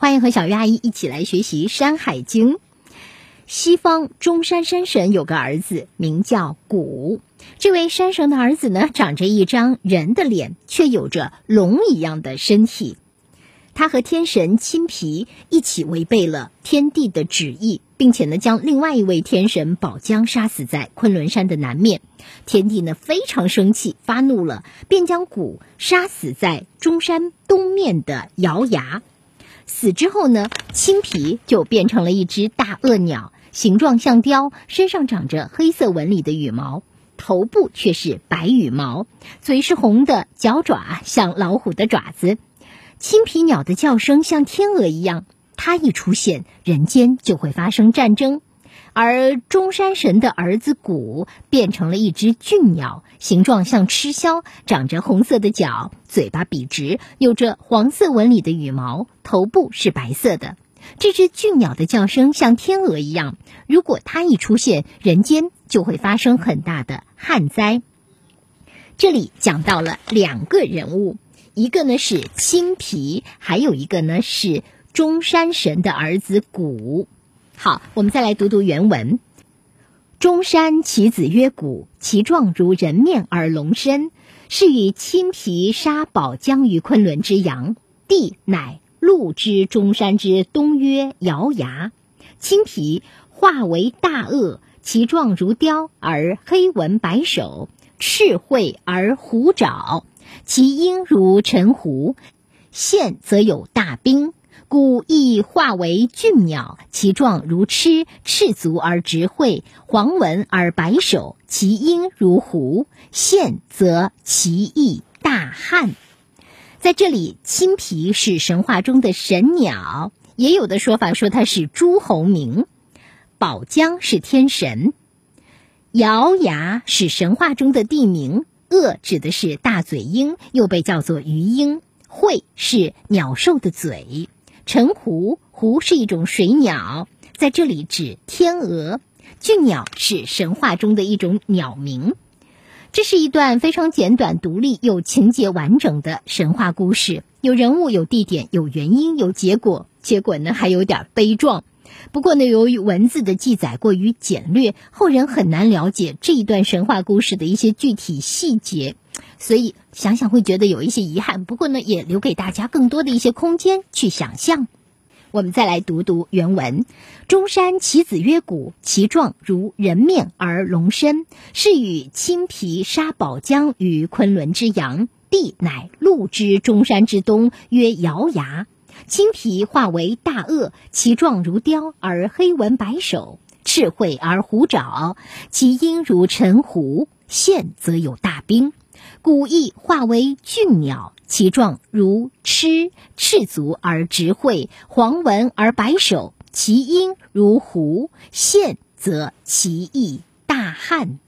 欢迎和小鱼阿姨一起来学习《山海经》。西方中山山神有个儿子，名叫古。这位山神的儿子呢，长着一张人的脸，却有着龙一样的身体。他和天神亲皮一起违背了天帝的旨意，并且呢，将另外一位天神宝江杀死在昆仑山的南面。天帝呢非常生气，发怒了，便将古杀死在中山东面的瑶崖。死之后呢，青皮就变成了一只大鳄鸟，形状像雕，身上长着黑色纹理的羽毛，头部却是白羽毛，嘴是红的，脚爪像老虎的爪子。青皮鸟的叫声像天鹅一样，它一出现，人间就会发生战争。而中山神的儿子谷变成了一只俊鸟，形状像鸱鸮，长着红色的角，嘴巴笔直，有着黄色纹理的羽毛，头部是白色的。这只俊鸟的叫声像天鹅一样，如果它一出现，人间就会发生很大的旱灾。这里讲到了两个人物。一个呢是青皮，还有一个呢是中山神的儿子谷。好，我们再来读读原文：中山其子曰古，其状如人面而龙身，是与青皮沙宝江于昆仑之阳。地乃陆之中山之东曰瑶崖。青皮化为大鳄，其状如雕，而黑纹白首，赤喙而虎爪。其音如陈胡，现则有大兵，故亦化为俊鸟。其状如螭，赤足而直喙，黄纹而白首。其音如狐，现则其意大汉。在这里，青皮是神话中的神鸟，也有的说法说它是诸侯名。宝江是天神，瑶崖是神话中的地名。鳄指的是大嘴鹰，又被叫做鱼鹰。喙是鸟兽的嘴。陈胡胡是一种水鸟，在这里指天鹅。俊鸟是神话中的一种鸟名。这是一段非常简短、独立又情节完整的神话故事，有人物、有地点、有原因、有结果。结果呢，还有点悲壮。不过呢，由于文字的记载过于简略，后人很难了解这一段神话故事的一些具体细节，所以想想会觉得有一些遗憾。不过呢，也留给大家更多的一些空间去想象。我们再来读读原文：中山其子曰古，其状如人面而龙身，是与青皮沙宝江于昆仑之阳。地乃陆之中山之东，曰瑶崖。青皮化为大鳄，其状如雕，而黑纹白首，赤喙而虎爪，其音如沉虎。现则有大兵，古意化为俊鸟，其状如螭，赤足而直喙，黄纹而白首，其音如胡。现则其意大汉。